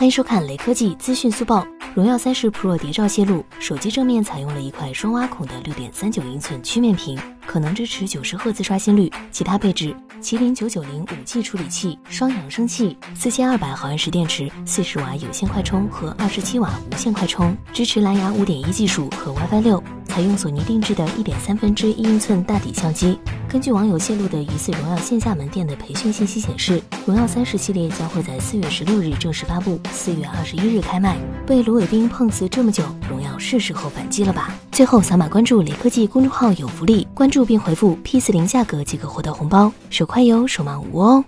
欢迎收看雷科技资讯速报。荣耀三十 Pro 谍照泄露，手机正面采用了一块双挖孔的六点三九英寸曲面屏，可能支持九十赫兹刷新率。其他配置：麒麟九九零五 G 处理器，双扬声器，四千二百毫安时电池，四十瓦有线快充和二十七瓦无线快充，支持蓝牙五点一技术和 WiFi 六，采用索尼定制的一点三分之一英寸大底相机。根据网友泄露的疑似荣耀线下门店的培训信息显示，荣耀三十系列将会在四月十六日正式发布，四月二十一日开卖。被卢伟冰碰瓷这么久，荣耀是时候反击了吧？最后扫码关注雷科技公众号有福利，关注并回复 P 四零价格即可获得红包，手快有，手慢无哦。